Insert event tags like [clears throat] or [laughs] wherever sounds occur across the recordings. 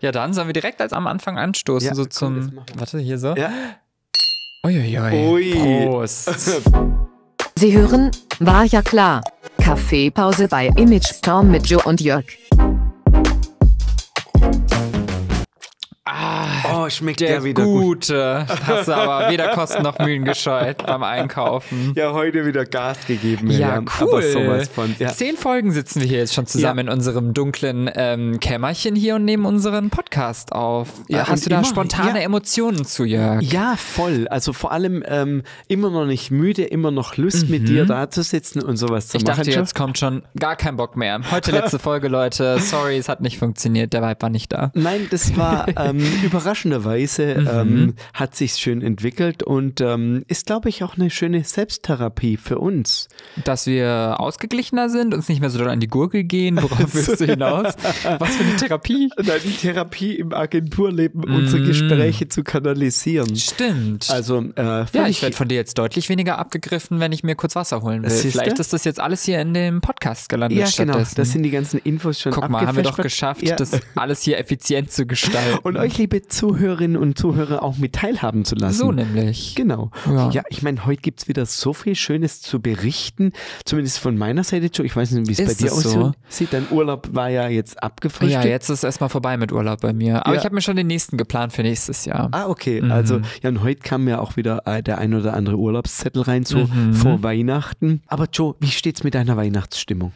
Ja, dann sollen wir direkt als am Anfang anstoßen, Ja, so komm, zum. Warte, hier so. Ja. Uiuiui. Ui. Prost. [laughs] Sie hören, war ja klar. Kaffeepause bei Image Storm mit Joe und Jörg. Schmeckt der der wieder gut. Gute. Hast du aber weder Kosten noch Mühen gescheut beim Einkaufen. Ja, heute wieder Gas gegeben. Ja, cool. Aber sowas von. Ja. Zehn Folgen sitzen wir hier jetzt schon zusammen Ja. in unserem dunklen ähm, Kämmerchen hier und nehmen unseren Podcast auf. Ja, Äh, Hast du da immer- spontane. Emotionen zu, Jörg? ja, voll. Also vor allem ähm, immer noch nicht müde, immer noch Lust mit dir da zu sitzen und sowas zu Mhm. Ich machen. dachte, schon. jetzt kommt schon gar kein Bock mehr. Heute letzte [laughs] Folge, Leute. Sorry, es hat nicht funktioniert. Der Vibe war nicht da. Nein, das war ähm, [laughs] überraschenderweise Mhm. ähm, hat sich schön entwickelt und ähm, ist, glaube ich, auch eine schöne Selbsttherapie für uns. Dass wir ausgeglichener sind, uns nicht mehr so doll an die Gurgel gehen. Worauf willst du hinaus? Was für eine Therapie? Nein, die Therapie im Agenturleben, unsere Gespräche zu kanalisieren. Stimmt. Also, äh, ja, ich werde von dir jetzt deutlich weniger abgegriffen, wenn ich mir kurz Wasser holen will. Siehste? Vielleicht ist das jetzt alles hier in dem Podcast gelandet ja, genau. Das sind die ganzen Infos schon Guck mal, haben wir doch geschafft, Ja. das alles hier effizient zu gestalten. Und euch, liebe Zuhörerinnen und Zuhörer, auch mit teilhaben zu lassen. so nämlich. Genau. Ja. Ja, ich meine, heute gibt es wieder so viel Schönes zu berichten. Zumindest von meiner Seite, Joe. Ich weiß nicht, wie es bei dir es so? aussieht. Dein Urlaub war ja jetzt abgefrühstückt. Ja, jetzt ist erstmal vorbei mit Urlaub bei mir. Aber Ja. ich habe mir schon den nächsten geplant für nächstes Jahr. Ah, okay. Mhm. Also, ja, und heute kam ja auch wieder äh, der ein oder andere Urlaubszettel rein, so Mhm. vor Weihnachten. Aber Joe, wie steht's mit deiner Weihnachtsstimmung?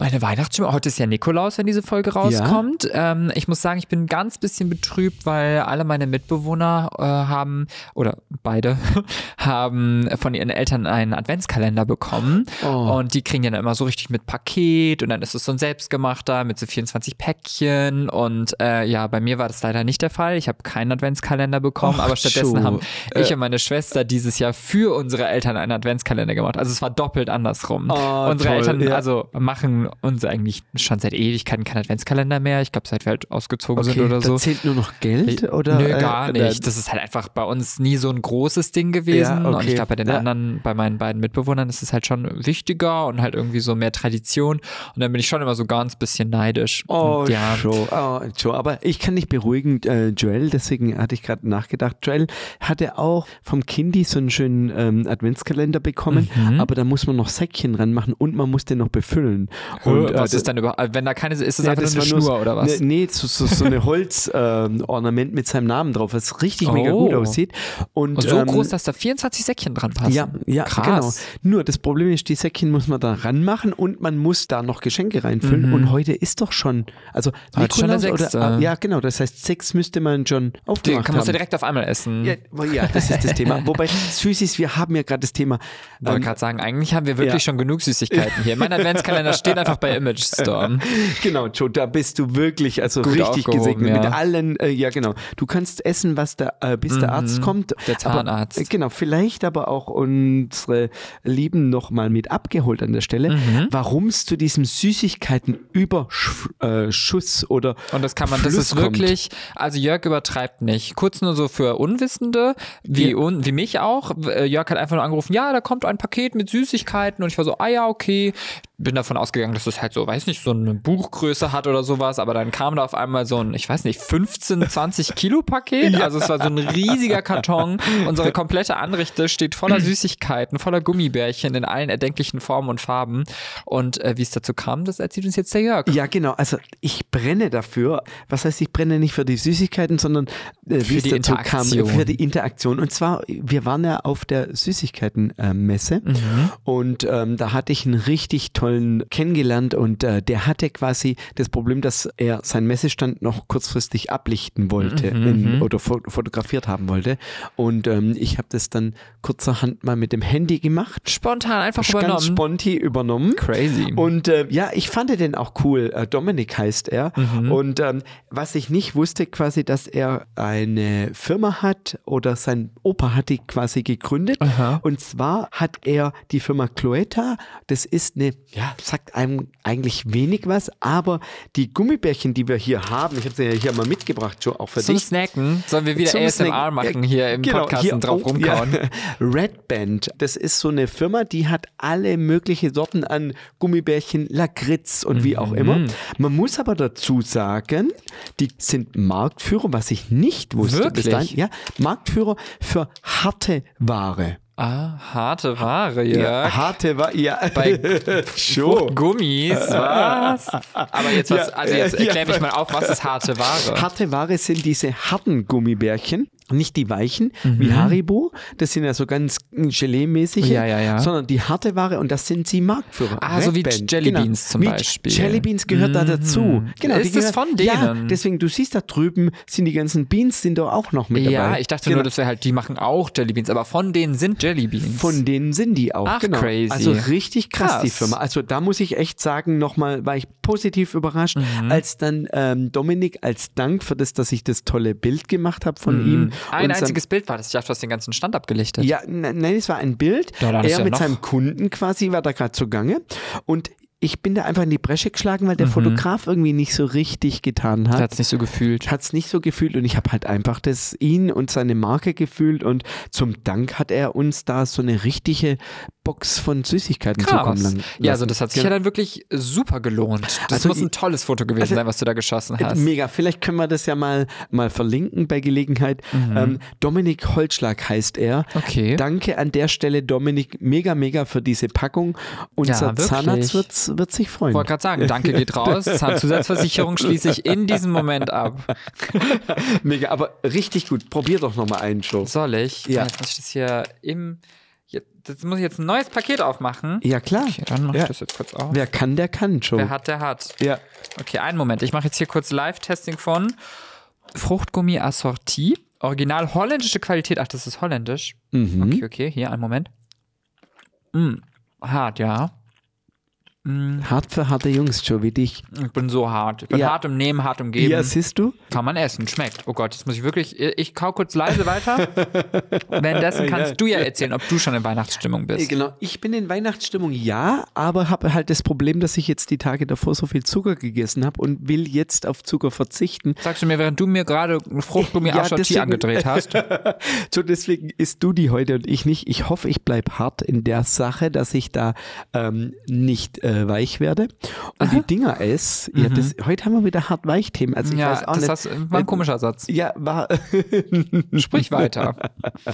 Meine Weihnachtsstimmung, heute ist ja Nikolaus, wenn diese Folge rauskommt. Ähm, ich muss sagen, ich bin ein ganz bisschen betrübt, weil alle meine Mitbewohner äh, haben, oder beide, [laughs] haben von ihren Eltern einen Adventskalender bekommen. Oh. Und die kriegen ja dann immer so richtig mit Paket und dann ist es so ein selbstgemachter mit so 24 Päckchen. Und äh, ja, bei mir war das leider nicht der Fall. Ich habe keinen Adventskalender bekommen, Och, aber stattdessen Joe. haben ich und meine Schwester dieses Jahr für unsere Eltern einen Adventskalender gemacht. Also es war doppelt andersrum. Oh, unsere toll, Eltern, ja. also machen uns eigentlich schon seit Ewigkeiten keinen Adventskalender mehr. Ich glaube, seit wir halt ausgezogen sind oder da so. zählt nur noch Geld? Oder, Nö, äh, gar oder- nicht. Das ist halt einfach bei uns nie so ein großes Ding gewesen. Ja, Und okay. ich glaube, bei den Ja. anderen, bei meinen beiden Mitbewohnern ist es halt schon wichtiger und halt irgendwie so mehr Tradition. Und dann bin ich schon immer so ganz bisschen neidisch. Oh, und ja, Joe, oh, Joe, aber ich kann dich beruhigen, äh, Joel, deswegen hatte ich gerade nachgedacht, Joel hatte auch vom Kindi so einen schönen ähm, Adventskalender bekommen, Mhm. aber da muss man noch Säckchen ranmachen und man muss den noch befüllen. Und, äh, was das- ist dann überhaupt, wenn da keine, ist das Ja, einfach nur eine nur Schnur so- oder was? Ne, nee, so, so, so eine Holzornament mit seinem Namen drauf, was richtig mega Oh. gut aussieht. Und, Und so ähm, groß, dass da 24 Säckchen dran passen. Ja, ja, Krass. genau. Nur das Problem ist, die Säckchen muss man da ranmachen und man muss da noch Geschenke reinfüllen. Und heute ist doch schon, also Heute Mhm. schon Nikolaus Sechste. oder, ah, ja genau, das heißt sechs müsste man schon Den aufgemacht kann man ja direkt auf einmal essen. Ja, ja, das ist das Thema. [laughs] Wobei Süßis, wir haben ja gerade das Thema. Ich wollte ähm, gerade sagen, eigentlich haben wir wirklich ja. schon genug Süßigkeiten hier. Mein [laughs] Adventskalender steht einfach bei Image Storm. [laughs] Genau, Joe, da bist du wirklich, also Gut richtig gesegnet mit ja. allen, äh, ja genau. Du kannst essen, was da, äh, bis der Arzt kommt. Mhm. der Zahnarzt. Aber, äh, genau, vielleicht aber auch unsere Lieben nochmal mit abgeholt an der Stelle, Mhm. warum es zu diesem Süßigkeiten-Überschuss oder Und das kann man, das Fluss ist kommt. wirklich, also Jörg übertreibt nicht. Kurz nur so für Unwissende, wie, un, wie mich auch. Äh, Jörg hat einfach nur angerufen, ja, da kommt ein Paket mit Süßigkeiten und ich war so, ah ja, okay. Bin davon ausgegangen, dass es halt so, weiß nicht, so eine Buchgröße hat oder sowas, aber dann kam da auf einmal so ein, ich weiß nicht, 15, 20 Kilo Paket. [laughs] Also es war so ein riesiger Karton. Unsere komplette Anrichte steht voller [clears throat] Süßigkeiten, voller Gummibärchen in allen erdenklichen Formen und Farben. Und äh, wie es dazu kam, das erzählt uns jetzt der Jörg. Ja, genau. Also ich brenne dafür. Was heißt, ich brenne nicht für die Süßigkeiten, sondern äh, Für wie es die dazu kam, Interaktion. für die Interaktion. Und zwar, wir waren ja auf der Süßigkeiten-Messe Mhm. und ähm, da hatte ich einen richtig tollen kennengelernt und äh, der hatte quasi das Problem, dass er seinen Messestand noch kurzfristig ablichten wollte Mhm, in, oder fo fotografiert haben wollte. Und ähm, ich habe das dann kurzerhand mal mit dem Handy gemacht. Spontan einfach Ganz übernommen. sponti übernommen. Crazy. Und äh, ja, ich fand den auch cool. Äh, Dominik heißt er. Mhm. Und ähm, was ich nicht wusste, quasi, dass er eine Firma hat oder sein Opa hat die quasi gegründet. Aha. Und zwar hat er die Firma Cloetta. Das ist eine, ja, sagt einem eigentlich wenig was, aber die Gummibärchen, die wir hier haben, ich habe sie ja hier mal mitgebracht, Joe, auch für Zum dich. Snacken sollen wir wieder Zum ASMR Snacken. machen hier im genau, Podcast hier und drauf auch, rumkauen. Ja. [laughs] Red Band, das ist so eine Firma, die hat alle möglichen Sorten an Gummibärchen, Lakritz und wie auch Mhm. immer. Man muss aber dazu sagen, die sind Marktführer, was ich nicht wusste bis Wirklich? dahin. Ja, Marktführer für harte Ware. Ah, harte Ware, ja. harte Ware, ja. Bei. [laughs] Gummis, [laughs] was? Aber jetzt, was, also jetzt ja, erklär ja. mich mal auf, was ist harte Ware? Harte Ware sind diese harten Gummibärchen, nicht die weichen, wie Haribo. Das sind ja so ganz Gelee-mäßig. Mhm. Ja, ja, ja. Sondern die harte Ware und das sind sie Marktführer. Ah, so wie Jelly genau. Beans zum wie Beispiel. Jelly Beans gehört da dazu. Genau, Ist die es gehört- von Ja, denen? deswegen, du siehst da drüben, sind die ganzen Beans sind da auch noch mit dabei. Ja, ich dachte Genau. nur, das wäre halt, die machen auch Jellybeans, aber von denen sind Jellybeans. Von denen sind die auch, Ach, genau. crazy. Also richtig krass, die Krass. Firma. Also da muss ich echt sagen, nochmal war ich positiv überrascht, Mhm. als dann ähm, Dominik als Dank für das, dass ich das tolle Bild gemacht habe von ihm. Mhm. Ein und einziges Bild war das. Ich dachte, du hast den ganzen Stand abgelichtet. Ja, ne- nein, es war ein Bild. Ja, er ja mit noch- seinem Kunden quasi war da gerade zugange und ich bin da einfach in die Bresche geschlagen, weil der Fotograf irgendwie nicht so richtig getan hat. hat es nicht so gefühlt. Hat es nicht so gefühlt und ich habe halt einfach das ihn und seine Marke gefühlt und zum Dank hat er uns da so eine richtige Box von Süßigkeiten zukommen Krass. lassen. Ja, also das hat sich Genau. ja dann wirklich super gelohnt. Das Also muss ein tolles Foto gewesen also- sein, was du da geschossen hast. Mega, vielleicht können wir das ja mal, mal verlinken bei Gelegenheit. Ähm, Dominik Holzschlag heißt er. Mhm. Okay. Danke an der Stelle, Dominik, mega, mega für diese Packung. Unser wirklich. Zahnarzt wird, wird sich freuen. Ich wollte gerade sagen, danke geht raus. [laughs] Zahnzusatzversicherung schließe ich in diesem Moment ab. Mega, aber richtig gut. Probier doch nochmal einen, Joe. Soll ich? Ja. Jetzt muss ich das hier im. Jetzt, muss ich jetzt ein neues Paket aufmachen. Ja, klar. Okay, dann mache ja. ich das jetzt kurz auf. Wer kann, der kann, Joe. Wer hat, der hat. ja. Okay, einen Moment. Ich mache jetzt hier kurz Live-Testing von Fruchtgummi Assortie. Original holländische Qualität. Ach, das ist holländisch. Mhm. Okay, okay, hier, einen Moment. Mm, hart, ja. Hart für harte Jungs, Joe, wie dich. Ich bin so hart. Ich bin Ja. hart im Nehmen, hart im Geben. Ja, siehst du? Kann man essen, schmeckt. Oh Gott, jetzt muss ich wirklich. Ich kau kurz leise weiter. [laughs] Währenddessen kannst Ja. du ja erzählen, ob du schon in Weihnachtsstimmung bist. Genau, ich bin in Weihnachtsstimmung, ja, aber habe halt das Problem, dass ich jetzt die Tage davor so viel Zucker gegessen habe und will jetzt auf Zucker verzichten. Sagst du mir, während du mir gerade Fruchtgummi [laughs] Ja, deswegen- angedreht hast? [laughs] So, deswegen isst du die heute und ich nicht. Ich hoffe, ich bleibe hart in der Sache, dass ich da ähm, nicht äh, weich werde. Und die Dinger ess, ja, das, heute haben wir wieder hart-weich-Themen. Also ich Mhm. ja, weiß auch das nicht. hast, war ein komischer Satz. ja, war. Sprich weiter.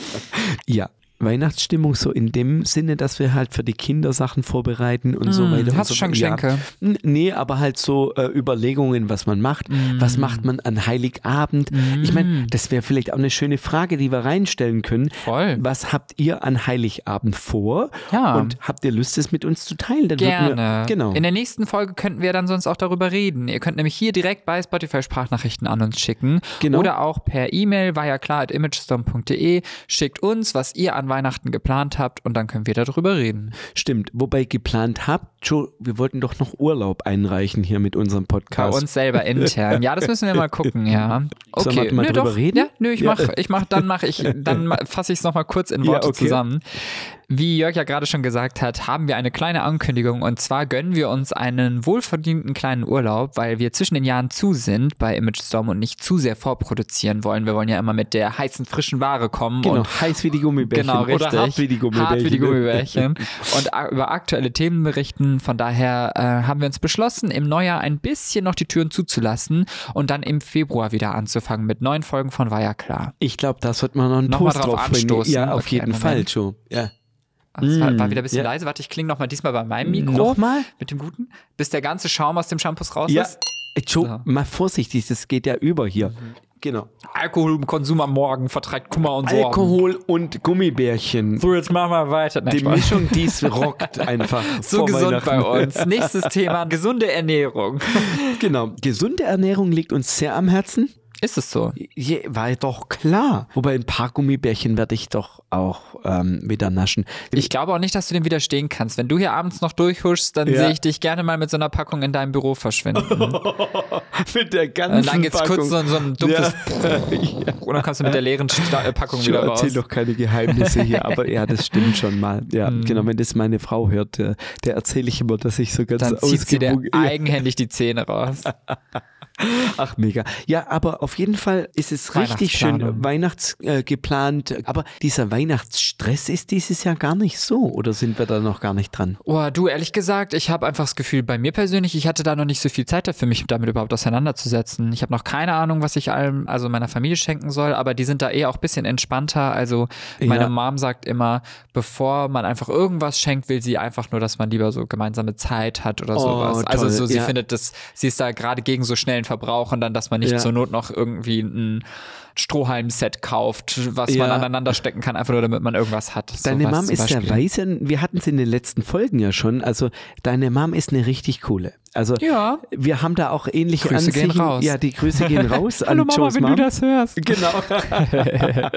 [laughs] ja. Weihnachtsstimmung so in dem Sinne, dass wir halt für die Kinder Sachen vorbereiten und so Mm, weiter. hast so du schon ja. Geschenke? N- Nee, aber halt so äh, Überlegungen, was man macht. Mm. Was macht man an Heiligabend? Ich meine, das wäre vielleicht auch eine schöne Frage, die wir reinstellen können. Voll. Was habt ihr an Heiligabend vor? Ja. Und habt ihr Lust, es mit uns zu teilen? Dann Gerne. Wir, genau. In der nächsten Folge könnten wir dann sonst auch darüber reden. Ihr könnt nämlich hier direkt bei Spotify Sprachnachrichten an uns schicken. Genau. Oder auch per E-Mail, war ja klar, at imagestorm.de. Schickt uns, was ihr an Weihnachten geplant habt und dann können wir darüber reden. Stimmt. Wobei geplant habt, Joe, wir wollten doch noch Urlaub einreichen hier mit unserem Bei Podcast. uns selber intern. Ja, das müssen wir mal gucken, ja. Okay. [laughs] Sollen wir mal nö, drüber doch. reden? Ja, nö, ich Ja. mach, ich mach, dann mache ich, dann [laughs] fasse ich es nochmal kurz in Ja, Worte okay. zusammen. Wie Jörg ja gerade schon gesagt hat, haben wir eine kleine Ankündigung und zwar gönnen wir uns einen wohlverdienten kleinen Urlaub, weil wir zwischen den Jahren zu sind bei Image Storm und nicht zu sehr vorproduzieren wollen. Wir wollen ja immer mit der heißen, frischen Ware kommen genau, und heiß wie die Gummibärchen. Genau, richtig. Oder hart wie die Gummibärchen. Hart wie die Gummibärchen. und über aktuelle Themen berichten. Von daher äh, haben wir uns beschlossen, im Neujahr ein bisschen noch die Türen zuzulassen und dann im Februar wieder anzufangen mit neuen Folgen von War ja klar. Ich glaube, da sollte man noch einen Noch Toast drauf anstoßen. Ja, auf Okay, jeden Fall. Joe. Ja. Das war, war Mm, wieder ein bisschen ja. leise. Warte, ich klinge nochmal diesmal bei meinem Mikro. Nochmal? Mit dem guten. Bis der ganze Schaum aus dem Shampoos raus Ja. ist. Äh, Joe, So. mal vorsichtig, das geht ja über hier. Genau. Alkoholkonsum am Morgen vertreibt Kummer und Sorgen. Alkohol und Gummibärchen. So, jetzt machen wir weiter. Nein, Die Spaß. Mischung, die es [laughs] rockt einfach. so gesund bei uns. Nächstes Thema, gesunde Ernährung. Genau. Gesunde Ernährung liegt uns sehr am Herzen. Ist es so? Je, war doch klar. Wobei ein paar Gummibärchen werde ich doch auch ähm, wieder naschen. Ich glaube auch nicht, dass du dem widerstehen kannst. Wenn du hier abends noch durchhuschst, dann Ja. sehe ich dich gerne mal mit so einer Packung in deinem Büro verschwinden. [laughs] Mit der ganzen Und dann geht's kurz so, so ein dumpfes [laughs] ja. und dann kommst du mit der leeren Sta- äh, Packung Ich wieder raus. erzähle doch keine Geheimnisse hier, aber ja, das stimmt schon mal. Ja, Mhm. [laughs] genau, wenn das meine Frau hört, der, der erzähle ich immer, dass ich so ganz Dann zieht sie dir. Ja. eigenhändig die Zähne raus. [laughs] Ach, mega. Ja, aber auf jeden Fall ist es richtig schön Weihnachtsplanung. Weihnachts äh, geplant. Aber dieser Weihnachtsstress ist dieses Jahr gar nicht so. Oder sind wir da noch gar nicht dran? Oh, du, ehrlich gesagt, ich habe einfach das Gefühl, bei mir persönlich, ich hatte da noch nicht so viel Zeit dafür, mich damit überhaupt auseinanderzusetzen. Ich habe noch keine Ahnung, was ich allem, also meiner Familie schenken soll, aber die sind da eh auch ein bisschen entspannter. Also meine Ja. Mom sagt immer, bevor man einfach irgendwas schenkt, will sie einfach nur, dass man lieber so gemeinsame Zeit hat oder Oh, sowas. Also so, sie ja. findet das, sie ist da gerade gegen so schnellen Verbrauch und dann, dass man nicht Ja. zur Not noch irgendwie ein Strohhalm-Set kauft, was man Ja. aneinander stecken kann, einfach nur damit man irgendwas hat. Deine Mom ist Beispiel. weise. Wir hatten es in den letzten Folgen ja schon. Also deine Mom ist eine richtig coole. Also Ja. wir haben da auch ähnliche Grüße gehen Ansichten. raus. Ja, die Grüße gehen [laughs] raus an Hallo Mama, Joes wenn Mom. du das hörst. Genau. [laughs]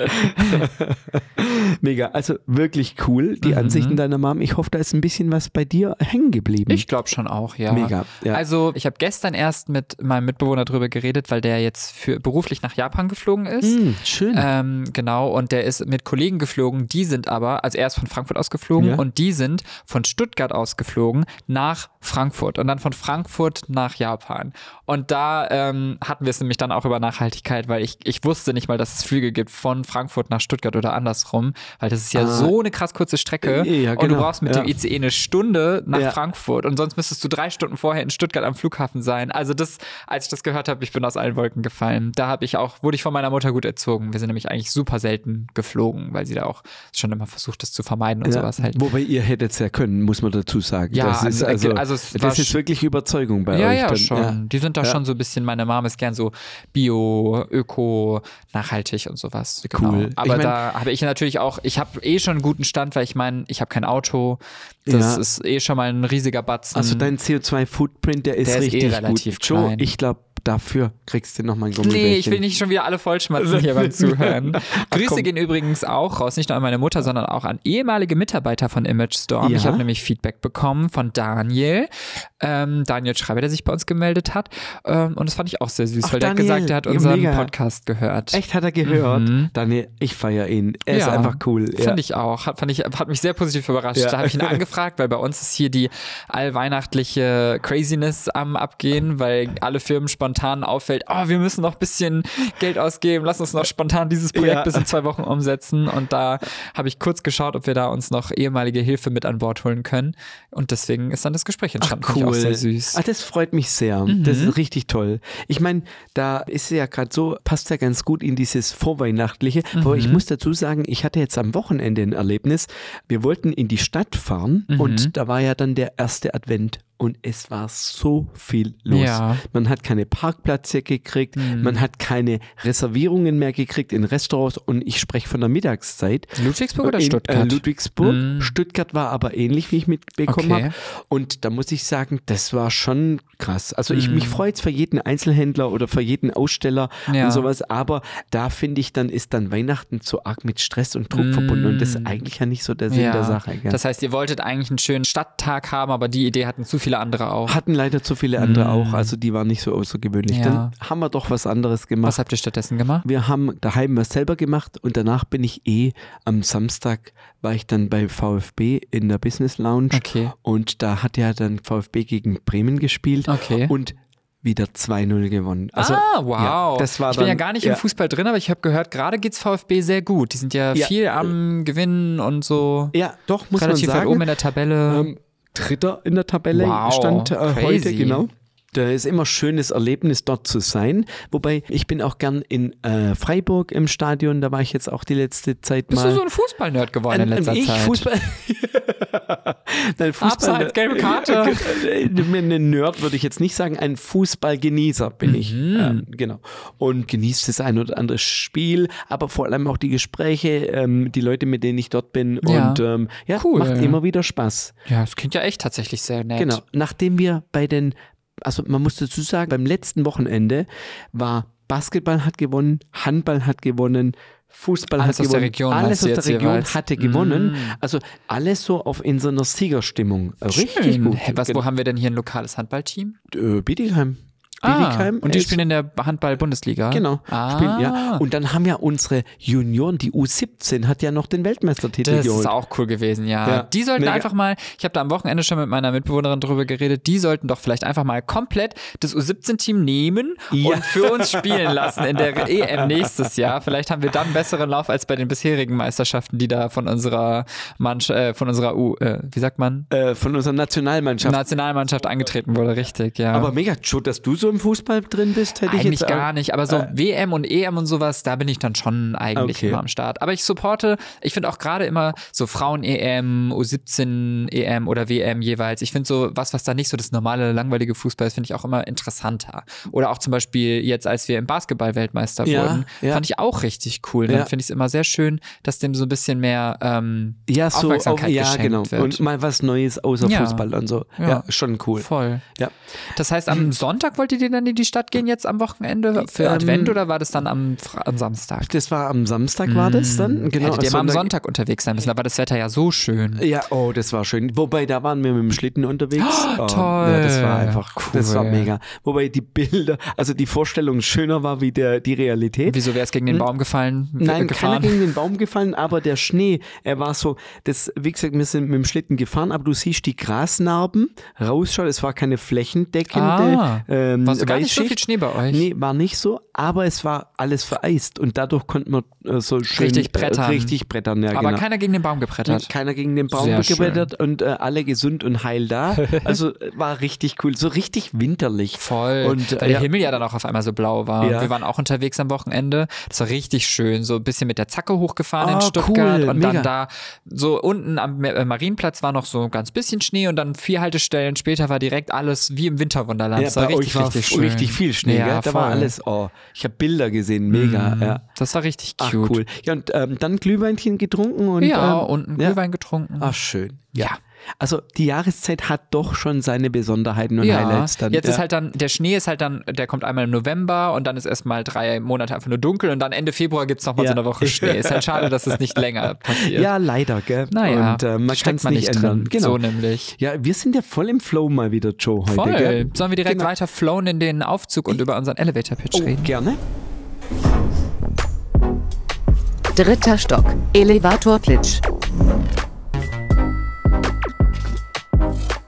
Mega. Also wirklich cool, die Ansichten deiner Mom. Ich hoffe, da ist ein bisschen was bei dir hängen geblieben. Ich glaube schon auch, ja. Mega, ja. Also ich habe gestern erst mit meinem Mitbewohner drüber geredet, weil der jetzt für beruflich nach Japan geflogen ist. Hm, schön. Ähm, genau, und der ist mit Kollegen geflogen, die sind aber, also er ist von Frankfurt aus geflogen Ja. und die sind von Stuttgart aus geflogen nach Frankfurt und dann von Frankfurt nach Japan. Und da ähm, hatten wir es nämlich dann auch über Nachhaltigkeit, weil ich, ich wusste nicht mal, dass es Flüge gibt von Frankfurt nach Stuttgart oder andersrum, weil das ist ja Ah. so eine krass kurze Strecke Äh, ja, und du genau, brauchst mit ja. dem ICE eine Stunde nach. Frankfurt und sonst müsstest du drei Stunden vorher in Stuttgart am Flughafen sein. Also das, als ich das gehört habe, ich bin aus allen Wolken gefallen. Da habe ich auch, wurde ich von meiner Mutter gut erzogen. Wir sind nämlich eigentlich super selten geflogen, weil sie da auch schon immer versucht, das zu vermeiden und Ja, sowas halt. Wobei ihr hättet es ja können, muss man dazu sagen. Ja, das ist, äh, also, also das ist wirklich Überzeugung bei Ja, euch. ja, dann. schon. Die sind da Ja. schon so ein bisschen, meine Mom ist gern so bio, öko, nachhaltig und sowas. Genau. Cool. Aber Ich mein- da habe ich natürlich auch, ich habe eh schon einen guten Stand, weil ich meine, ich habe kein Auto. Das Ja. ist eh schon mal ein riesiger Batzen. Also dein CO2-Footprint, der ist Der ist eh richtig relativ gut. Joe, klein. ich glaube, dafür kriegst du nochmal ein Gummibärchen. Nee, ich will nicht schon wieder alle vollschmatzen hier beim [laughs] Zuhören. Grüße gehen übrigens auch raus, nicht nur an meine Mutter, sondern auch an ehemalige Mitarbeiter von Image Storm. Ja. Ich habe nämlich Feedback bekommen von Daniel. Ähm, Daniel Schreiber, der sich bei uns gemeldet hat. Ähm, und das fand ich auch sehr süß, Ach, weil der hat Daniel, gesagt, der hat unseren mega. Podcast gehört. Echt, hat er gehört? Mhm. Daniel, ich feiere ihn. Er ist Ja, einfach cool. Ja. Fand ich auch. Hat, fand ich, hat mich sehr positiv überrascht. Da habe ich ihn angefragt, [laughs] weil bei uns ist hier die allweihnachtliche Craziness am Abgehen, weil alle Firmen spontan auffällt, oh, wir müssen noch ein bisschen Geld ausgeben, lass uns noch spontan dieses Projekt Ja. bis in zwei Wochen umsetzen. Und da habe ich kurz geschaut, ob wir da uns noch ehemalige Hilfe mit an Bord holen können. Und deswegen ist dann das Gespräch Ach, entstanden. Fand cool. Sehr süß. Ah, das freut mich sehr. Mhm. Das ist richtig toll. Ich meine, da ist ja gerade so, passt ja ganz gut in dieses Vorweihnachtliche. Aber Mhm. ich muss dazu sagen, ich hatte jetzt am Wochenende ein Erlebnis. Wir wollten in die Stadt fahren Mhm. und da war ja dann der erste Advent. Und es war so viel los. Ja. Mhm. Man hat keine Parkplätze gekriegt, man hat keine Reservierungen mehr gekriegt in Restaurants und ich spreche von der Mittagszeit. Ludwigsburg oder In, Stuttgart? Äh, Ludwigsburg. Mm. Stuttgart war aber ähnlich, wie ich mitbekommen Okay. habe. Und da muss ich sagen, das war schon krass. Also ich mich freue jetzt für jeden Einzelhändler oder für jeden Aussteller Ja. und sowas, aber da finde ich, dann ist dann Weihnachten so arg mit Stress und Druck verbunden und das ist Mm. eigentlich ja nicht so der Sinn der Sache. Gell? Das heißt, ihr wolltet eigentlich einen schönen Stadttag haben, aber die Idee hatten zu viele andere auch. hatten leider zu viele andere auch, also die waren nicht so außergewöhnlich. Ja. Dann haben wir doch was anderes gemacht. Was habt ihr stattdessen gemacht? Wir haben daheim was selber gemacht und danach bin ich eh am Samstag war ich dann bei VfB in der Business Lounge Okay. und da hat ja dann VfB gegen Bremen gespielt Okay. und wieder 2-0 gewonnen. Also, ah, wow. Ja, das war ich bin ja dann- gar nicht ja. im Fußball drin, aber ich habe gehört, gerade geht's VfB sehr gut. Die sind ja, Ja. viel am Gewinnen und so. Ja, doch, muss relativ man weit sagen. oben in der Tabelle. Ähm, Dritter in der Tabelle Wow, stand äh, heute, genau. Da ist immer ein schönes Erlebnis, dort zu sein. Wobei, ich bin auch gern in äh, Freiburg im Stadion, da war ich jetzt auch die letzte Zeit Bist mal. du so ein Fußball-Nerd geworden in letzter ich, Zeit? Fußball. [laughs] Nein, Fußball. Abseits, gelbe Karte. Ein Nerd würde ich jetzt nicht sagen, ein Fußballgenießer bin ich. Mhm. Ähm, genau. Und genießt das ein oder andere Spiel, aber vor allem auch die Gespräche, ähm, die Leute, mit denen ich dort bin. Ja. Und ähm, ja, Cool. macht immer wieder Spaß. Ja, das klingt ja echt tatsächlich sehr nett. Genau. Nachdem wir bei den also man muss dazu sagen, beim letzten Wochenende war Basketball hat gewonnen, Handball hat gewonnen, Fußball Alles hat gewonnen. Region alles aus der Region hatte gewonnen. Mm. Also alles so auf in so einer Siegerstimmung. Richtig Schön. gut. Hä, Was, wo haben wir denn hier ein lokales Handballteam? äh, Bietigheim. Ah, und die spielen in der Handball-Bundesliga. Genau. Ah, Spielen, ja. Und dann haben ja unsere Junioren, die U17, hat ja noch den Weltmeistertitel das geholt. ist auch cool gewesen, ja. Ja, Die sollten mega. einfach mal, ich habe da am Wochenende schon mit meiner Mitbewohnerin drüber geredet, die sollten doch vielleicht einfach mal komplett das U17-Team nehmen Ja. und für uns spielen lassen in der [laughs] EM nächstes Jahr. Vielleicht haben wir dann einen besseren Lauf als bei den bisherigen Meisterschaften, die da von unserer Mannschaft, äh, von unserer U, äh, wie sagt man? äh, von unserer Nationalmannschaft. Nationalmannschaft angetreten wurde, richtig, ja. Aber mega, Joe, dass du so im Fußball drin bist, hätte ich Eigentlich jetzt auch- gar nicht, aber so WM und EM und sowas, da bin ich dann schon eigentlich Okay. immer am Start. Aber ich supporte, ich finde auch gerade immer so Frauen-EM, U17 EM E oder WM jeweils. Ich finde so was, was da nicht so das normale, langweilige Fußball ist, finde ich auch immer interessanter. Oder auch zum Beispiel jetzt, als wir im Basketball Weltmeister Ja, wurden, ja. fand ich auch richtig cool. Ja. Dann finde ich es immer sehr schön, dass dem so ein bisschen mehr ähm, Ja, so, Aufmerksamkeit auch, ja, geschenkt genau. wird. Und mal was Neues außer Ja. Fußball und so. Ja, Ja. schon cool. Voll. Ja. Das heißt, am [clears throat] Sonntag wolltet ihr dann in die Stadt gehen, jetzt am Wochenende für Ähm, Advent oder war das dann am, am Samstag? Das war am Samstag, war das dann? Genau. Hättet ihr mal am Sonntag- unterwegs sein müssen, da war das Wetter ja so schön. Ja, oh, das war schön. Wobei, da waren wir mit dem Schlitten unterwegs. Oh, toll. Ja, das war einfach, das war Cool. mega. Wobei die Bilder, also die Vorstellung schöner war wie der, die Realität. Wieso wäre es gegen den Baum gefallen? Hm? Nein, gefahren? keiner gegen den Baum gefallen, aber der Schnee, er war so, das, wie gesagt, wir sind mit dem Schlitten gefahren, aber du siehst die Grasnarben rausschauen, es war keine flächendeckende Ah, ähm, war so gar nicht so viel Schnee bei euch? Nee, war nicht so, aber es war alles vereist und dadurch konnte man äh, so schön Richtig brettern. Äh, richtig brettern, ja, Aber genau. keiner gegen den Baum gebrettert. Keiner gegen den Baum Sehr gebrettert und äh, alle gesund und heil da. [laughs] Also äh, war richtig cool, so richtig winterlich. Voll. Und, äh, Weil der ja. Himmel ja dann auch auf einmal so blau war. Ja. Wir waren auch unterwegs am Wochenende. Das war richtig schön. So ein bisschen mit der Zacke hochgefahren in Oh, Stuttgart. cool. Und Mega. dann da so unten am äh, Marienplatz war noch so ein ganz bisschen Schnee und dann vier Haltestellen später war direkt alles wie im Winterwunderland. Ja, das war richtig, war richtig schön. richtig viel Schnee, ja? Da war alles, oh, ich habe Bilder gesehen, mega, Mhm. ja. Das war richtig Ach, cute. cool. Ja, und ähm, dann Glühweinchen getrunken und Ja, ähm, und einen ja. Glühwein getrunken. Ach, schön. ja. Also die Jahreszeit hat doch schon seine Besonderheiten und Highlights dann. Jetzt ja. ist halt dann, der Schnee ist halt dann, der kommt einmal im November und dann ist erstmal drei Monate einfach nur dunkel und dann Ende Februar gibt es nochmal Ja. so eine Woche [laughs] Schnee. Ist halt schade, dass es nicht länger passiert. Ja, leider, gell? naja, und äh, man kann steckt es man nicht, ändern. drin. Genau. So nämlich. Ja, wir sind ja voll im Flow mal wieder, Joe, heute, Voll. gell? Sollen wir direkt Genau. weiter flown in den Aufzug und über unseren Elevator-Pitch Oh, reden? gerne. Dritter Stock. Elevator-Pitch.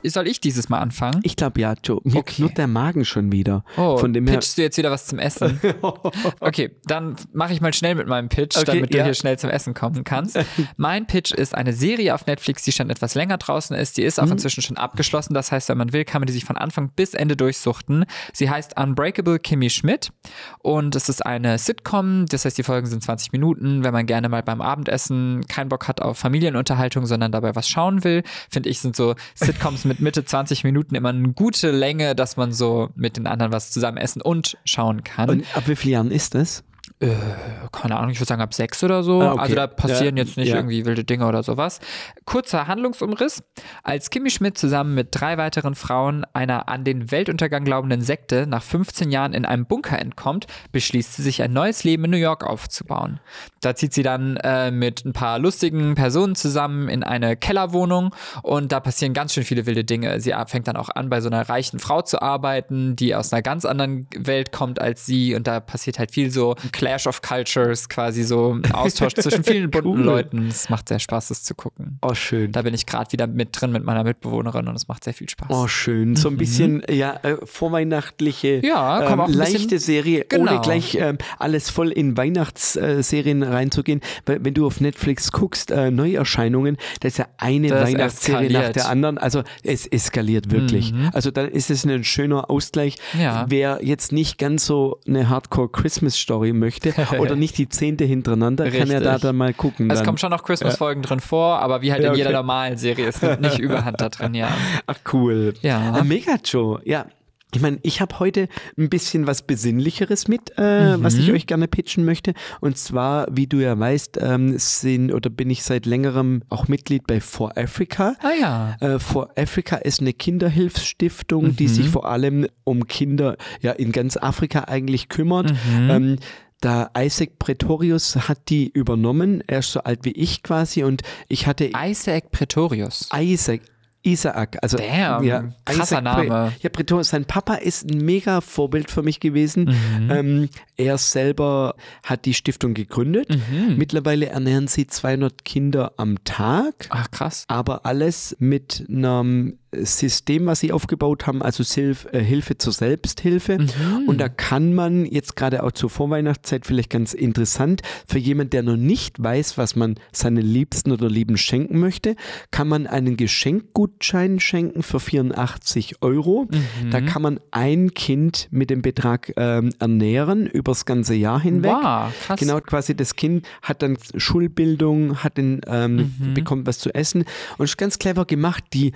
Soll ich dieses Mal anfangen? Ich glaube ja, Joe. Mir Okay. knurrt der Magen schon wieder. Oh, Von dem her. pitchst du jetzt wieder was zum Essen? [laughs] Okay, dann mache ich mal schnell mit meinem Pitch, Okay, damit du ja. hier schnell zum Essen kommen kannst. [laughs] mein Pitch ist eine Serie auf Netflix, die schon etwas länger draußen ist. Die Mhm. ist auch inzwischen schon abgeschlossen. Das heißt, wenn man will, kann man die sich von Anfang bis Ende durchsuchten. Sie heißt Unbreakable Kimmy Schmidt und es ist eine Sitcom. Das heißt, die Folgen sind 20 Minuten. Wenn man gerne mal beim Abendessen keinen Bock hat auf Familienunterhaltung, sondern dabei was schauen will, finde ich, sind so Sitcoms [laughs] mit Mitte 20 Minuten immer eine gute Länge, dass man so mit den anderen was zusammen essen und schauen kann. Und ab wie vielen Jahren ist das? Keine Ahnung, ich würde sagen ab sechs oder so. Ah, okay. Also da passieren Ja, jetzt nicht ja. irgendwie wilde Dinge oder sowas. Kurzer Handlungsumriss. Als Kimmy Schmidt zusammen mit drei weiteren Frauen einer an den Weltuntergang glaubenden Sekte nach 15 Jahren in einem Bunker entkommt, beschließt sie sich ein neues Leben in New York aufzubauen. Da zieht sie dann äh, mit ein paar lustigen Personen zusammen in eine Kellerwohnung und da passieren ganz schön viele wilde Dinge. Sie fängt dann auch an, bei so einer reichen Frau zu arbeiten, die aus einer ganz anderen Welt kommt als sie und da passiert halt viel so Clash of Cultures, quasi so ein Austausch zwischen vielen [laughs] bunten Cool. Leuten. Es macht sehr Spaß, das zu gucken. Oh, schön. Da bin ich gerade wieder mit drin mit meiner Mitbewohnerin und es macht sehr viel Spaß. Oh, schön. So ein bisschen, ja, äh, vorweihnachtliche, Mhm. Ja, komm, ähm, leichte bisschen- Serie, Genau. ohne gleich ähm, alles voll in Weihnachtsserien reinzugehen. Weil wenn du auf Netflix guckst, äh, Neuerscheinungen, da ist ja eine Das Weihnachtsserie nach eskaliert. der anderen. Also es eskaliert wirklich. Also dann ist es ein schöner Ausgleich. Mhm. Ja. Wer jetzt nicht ganz so eine Hardcore-Christmas-Story möchte [laughs] oder nicht die zehnte hintereinander, kann ja da Richtig. dann mal gucken. es dann. kommen schon noch Christmas-Folgen drin vor, aber wie halt Ja, in jeder okay. normalen Serie ist nicht [laughs] Überhand da drin, ja. Ach cool. Ja. Ah, mega, Joe. Ja. Ich meine, ich habe heute ein bisschen was Besinnlicheres mit, äh, Mhm. was ich euch gerne pitchen möchte. Und zwar, wie du ja weißt, ähm, sind oder bin ich seit längerem auch Mitglied bei For Africa. Ah ja. Äh, For Africa ist eine Kinderhilfsstiftung, die Mhm. sich vor allem um Kinder ja in ganz Afrika eigentlich kümmert. Mhm. Ähm, da Isaac Pretorius hat die übernommen. Er ist so alt wie ich quasi und ich hatte Isaac Pretorius. Isaac. Isaac, also Damn, ja, krasser Isaac Name. Pre- Ja, Pretorius, sein Papa ist ein mega Vorbild für mich gewesen. Mhm. Ähm, er selber hat die Stiftung gegründet. Mhm. Mittlerweile ernähren sie 200 Kinder am Tag Ach krass. aber alles mit einem System, was sie aufgebaut haben, also Silf, äh, Hilfe zur Selbsthilfe. Mhm. Und da kann man jetzt gerade auch zur Vorweihnachtszeit vielleicht ganz interessant, für jemand, der noch nicht weiß, was man seinen Liebsten oder Lieben schenken möchte, kann man einen Geschenkgutschein schenken für 84 Euro. Mhm. Da kann man ein Kind mit dem Betrag ähm, ernähren übers ganze Jahr hinweg. Wow, krass. Genau, quasi das Kind hat dann Schulbildung, hat den, ähm, Mhm. bekommt was zu essen und ist ganz clever gemacht. Die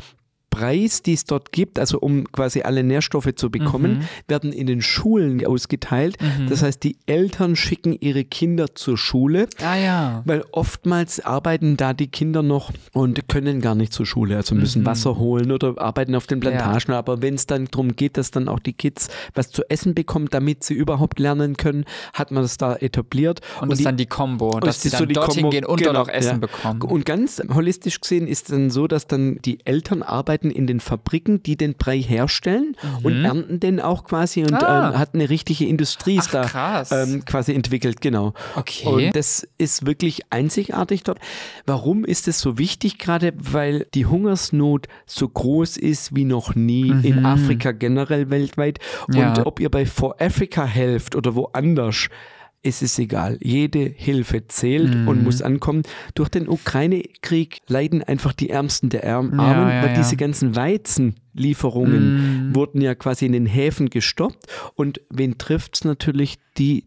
Preis, die es dort gibt, also um quasi alle Nährstoffe zu bekommen, Mhm. werden in den Schulen ausgeteilt. Das heißt, die Eltern schicken ihre Kinder zur Schule, Ah ja. weil oftmals arbeiten da die Kinder noch und können gar nicht zur Schule, also müssen Mhm. Wasser holen oder arbeiten auf den Plantagen. Aber wenn es dann darum geht, dass dann auch die Kids was zu essen bekommen, damit sie überhaupt lernen können, hat man das da etabliert. Und das ist dann die Combo, und dass das sie dann so die dorthin Kombo- gehen und genau, dort auch Essen ja. bekommen. Und ganz holistisch gesehen ist dann so, dass dann die Eltern arbeiten in den Fabriken, die den Brei herstellen und ernten den auch quasi und Mhm. Ah. ähm, hat eine richtige Industrie Ach, da ähm, quasi entwickelt, genau. Okay. Und das ist wirklich einzigartig dort. Warum ist es so wichtig gerade? Weil die Hungersnot so groß ist wie noch nie in Afrika generell weltweit. Und Mhm. Ja. ob ihr bei For Africa helft oder woanders, es ist egal. Jede Hilfe zählt Mhm. und muss ankommen. Durch den Ukraine-Krieg leiden einfach die Ärmsten der Armen, Ja, ja, weil ja. diese ganzen Weizenlieferungen Mm. wurden ja quasi in den Häfen gestoppt. Und wen trifft es natürlich? Die,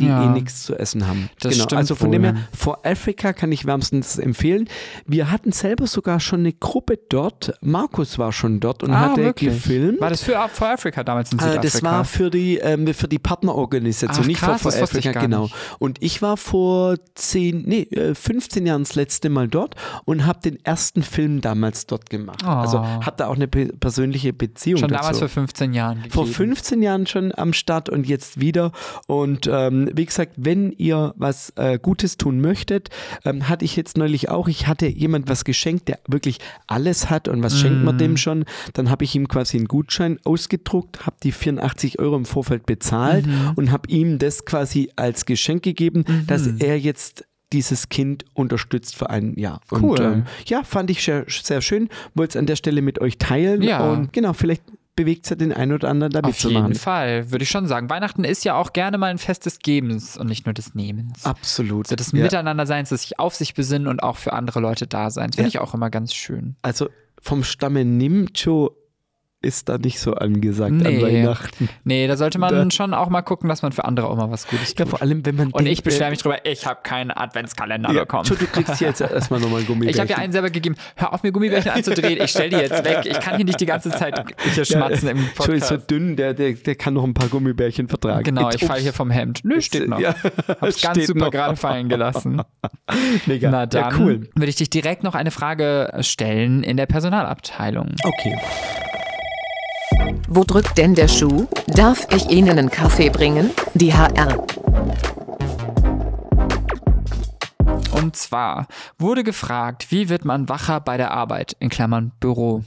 die Ja. eh nichts zu essen haben. Das genau. stimmt also von wohl, dem her. For Africa kann ich wärmstens empfehlen. Wir hatten selber sogar schon eine Gruppe dort. Markus war schon dort und ah, hatte wirklich? gefilmt. War das für, für Afrika damals in Äh, Südafrika? Das war für die, ähm, für die Partnerorganisation, Ach, nicht krass, für Afrika, gar genau. nicht. Und ich war vor 10, nee, äh, 15 Jahren das letzte Mal dort und habe den ersten Film damals dort gemacht. Oh. Also habe da auch eine pe persönliche Beziehung Schon dazu. damals vor 15 Jahren gegeben. Vor 15 Jahren schon am Start und jetzt wieder. Und ähm, wie gesagt, wenn ihr was äh, Gutes tun möchtet, ähm, hatte ich jetzt neulich auch, ich hatte jemand was geschenkt, der wirklich alles hat und was schenkt man Mm. dem schon? Dann habe ich ihm quasi einen Gutschein ausgedruckt, habe die 84 Euro im Vorfeld bezahlt Mhm. und habe ihm das quasi als Geschenk gegeben, dass er jetzt dieses Kind unterstützt für ein Jahr. Und Cool. ähm, ja, fand ich sehr, sehr schön. Wollte es an der Stelle mit euch teilen. Ja. Und genau, vielleicht bewegt es ja den einen oder anderen da Auf jeden mitzumachen. Fall, würde ich schon sagen. Weihnachten ist ja auch gerne mal ein Fest des Gebens und nicht nur des Nehmens. Absolut. So des Ja. Miteinanderseins, des sich auf sich besinnen und auch für andere Leute da sein. Finde Ja. ich auch immer ganz schön. Also vom Stamme Nimcho ist da nicht so angesagt an Nee. Weihnachten. Nee, da sollte man Da- schon auch mal gucken, dass man für andere auch mal was Gutes tut. Ja, vor allem, wenn man und denkt, ich beschwere äh, mich drüber, ich habe keinen Adventskalender ja, bekommen. Du kriegst jetzt erstmal nochmal ein [laughs] Gummibärchen. Ich habe ja einen selber gegeben. Hör auf, mir Gummibärchen anzudrehen. Ich stell die jetzt weg. Ich kann hier nicht die ganze Zeit hier schmatzen im Joe ist so Podcast. dünn, der, der, der kann noch ein paar Gummibärchen vertragen. Genau, ich falle hier vom Hemd. Nö, steht noch. Ja, [laughs] Hab's [laughs] ganz super noch. gerade fallen gelassen. Mega. Na dann Ja, cool. würde ich dich direkt noch eine Frage stellen in der Personalabteilung. Okay. Wo drückt denn der Schuh? Darf ich Ihnen einen Kaffee bringen? Die HR. Und zwar wurde gefragt, wie wird man wacher bei der Arbeit? In Klammern Büro.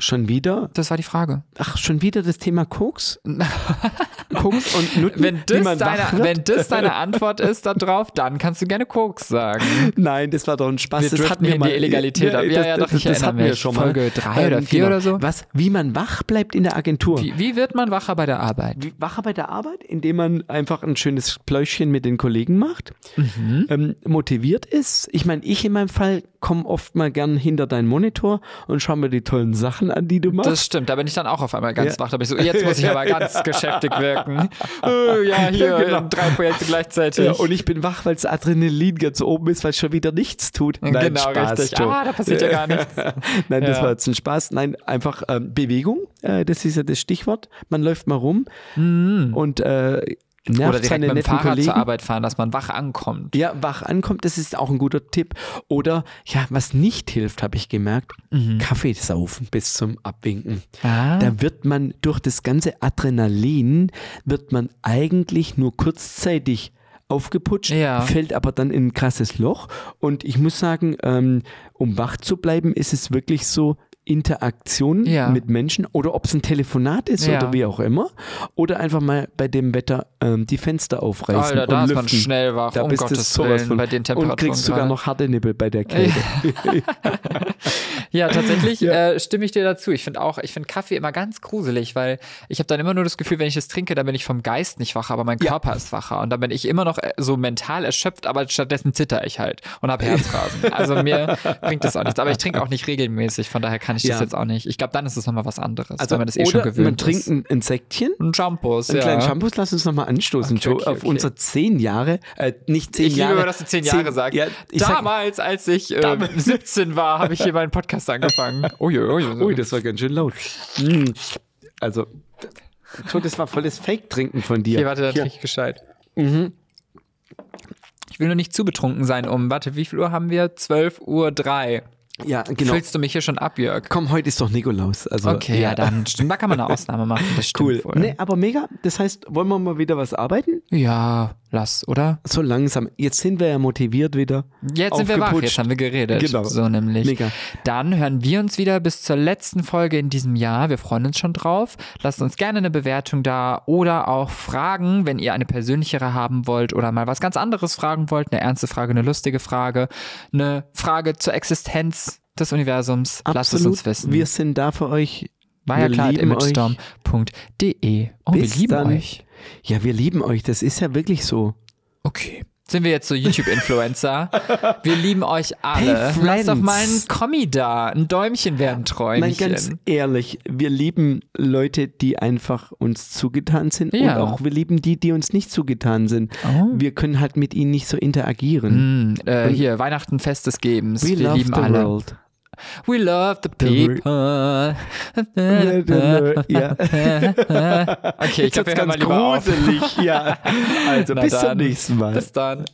Schon wieder? Das war die Frage. Ach, schon wieder das Thema Koks? [laughs] Koks und Nutten, Wenn das, deine, wenn das deine Antwort ist darauf, dann kannst du gerne Koks sagen. Nein, das war doch ein Spaß. Wir das hatten wir in die mal. Illegalität ab. Ja, ja, doch, ich das hatten wir mich. schon mal. Folge drei oder vier oder so. Was? Wie man wach bleibt in der Agentur. Wie, wie wird man wacher bei der Arbeit? Wie- Wacher bei der Arbeit, indem man einfach ein schönes Pläuschchen mit den Kollegen macht, Mhm. ähm, motiviert ist. Ich meine, ich in meinem Fall komme oft mal gern hinter deinen Monitor und schau mir die tollen Sachen an, die du machst. Das stimmt, da bin ich dann auch auf einmal ganz Ja. wach. Da bin ich so, jetzt muss ich aber ganz [laughs] geschäftig wirken. Äh, [laughs] ja, hier, genau. drei Projekte gleichzeitig. ja, und ich bin wach, weil das Adrenalin ganz oben ist, weil es schon wieder nichts tut. genau, richtig. Joe. Ah, da passiert ja gar nichts. [laughs] Nein, das Ja. war jetzt ein Spaß. Nein, einfach ähm, Bewegung, äh, das ist ja das Stichwort. Man läuft mal rum und äh, nervt Mhm. Oder direkt seine mit dem Fahrrad Kollegen. zur Arbeit fahren, dass man wach ankommt. Ja, wach ankommt, das ist auch ein guter Tipp. Oder, ja, was nicht hilft, habe ich gemerkt, Kaffee saufen bis zum Abwinken. Mhm. Ah. Da wird man durch das ganze Adrenalin, wird man eigentlich nur kurzzeitig aufgeputscht, Ja. fällt aber dann in ein krasses Loch. Und ich muss sagen, ähm, um wach zu bleiben, ist es wirklich so, Interaktion Ja. mit Menschen oder ob es ein Telefonat ist Ja. oder wie auch immer oder einfach mal bei dem Wetter ähm, die Fenster aufreißen Alter, da und ist man lüften. schnell wach, Da um bist du Gottes sowas Willen, von. bei den Und Temperaturen kriegst sogar noch harte Nippel bei der Kälte. [laughs] Ja, tatsächlich Ja. Äh, stimme ich dir dazu. Ich finde auch, ich finde Kaffee immer ganz gruselig, weil ich habe dann immer nur das Gefühl, wenn ich es trinke, dann bin ich vom Geist nicht wacher, aber mein. Körper ist wacher. Und dann bin ich immer noch äh, so mental erschöpft, aber stattdessen zitter ich halt und habe [laughs] Herzrasen. Also mir bringt das auch nichts. Aber ich trinke auch nicht regelmäßig, von daher kann ich das Ja. jetzt auch nicht. Ich glaube, dann ist es nochmal was anderes, Also, wenn man das eh schon gewöhnt man trinkt ist. ein, ein Säckchen, Ein Shampoos, einen ja. kleinen Shampoos. Lass uns nochmal anstoßen, Okay, Joe, okay, auf okay. unsere zehn Jahre, äh, nicht zehn Ich Jahre. liebe, dass du zehn Jahre sagst. Ja, ich sag, Damals, als ich äh, Damals. [laughs] 17 war, habe ich [laughs] hier meinen Podcast angefangen. Ui, ui, ui. ui, das war ganz schön laut. Mm. Also, Joe, das war volles Fake-Trinken von dir. Hier, warte, da trinke ich gescheit. Ich will nur nicht zu betrunken sein um, warte, wie viel Uhr haben wir? 12 Uhr 3. Ja, genau. Füllst du mich hier schon ab, Jörg? Komm, heute ist doch Nikolaus. Also, Okay, ja. dann stimmt, da kann man eine [laughs] Ausnahme machen. Das stimmt Cool. wohl. Nee, aber mega. Das heißt, wollen wir mal wieder was arbeiten? Ja, lass, oder? So langsam. Jetzt sind wir ja motiviert wieder. Jetzt sind wir wach, jetzt haben wir geredet. Genau. So nämlich. Mega. Dann hören wir uns wieder bis zur letzten Folge in diesem Jahr. Wir freuen uns schon drauf. Lasst uns gerne eine Bewertung da oder auch Fragen, wenn ihr eine persönlichere haben wollt oder mal was ganz anderes fragen wollt. Eine ernste Frage, eine lustige Frage, eine Frage zur Existenz des Universums. Lasst es uns wissen. Wir sind da für euch. War ja wir klar, imagestorm.de. Oh, wir lieben dann. euch. Ja, wir lieben euch. Das ist ja wirklich so. Okay. Sind wir jetzt so YouTube-Influencer? [laughs] wir lieben euch alle. Hey, Lasst doch mal ein Friends. Kommi da. Ein Däumchen wäre ein Träumchen. Nein, ganz ehrlich, wir lieben Leute, die einfach uns zugetan sind Ja. und auch wir lieben die, die uns nicht zugetan sind. Oh. Wir können halt mit ihnen nicht so interagieren. Mm, äh, hier, Weihnachten, Fest des Gebens. We wir lieben alle. world. We love the The people. Ja. [laughs] Okay, ich Jetzt glaube, wir hören mal ganz lieber auf. gruselig. [laughs] Ja. Also Na bis zum dann. nächsten Mal. Bis dann.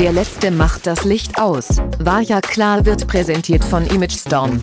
Der letzte macht das Licht aus. War ja klar wird präsentiert von Image Storm.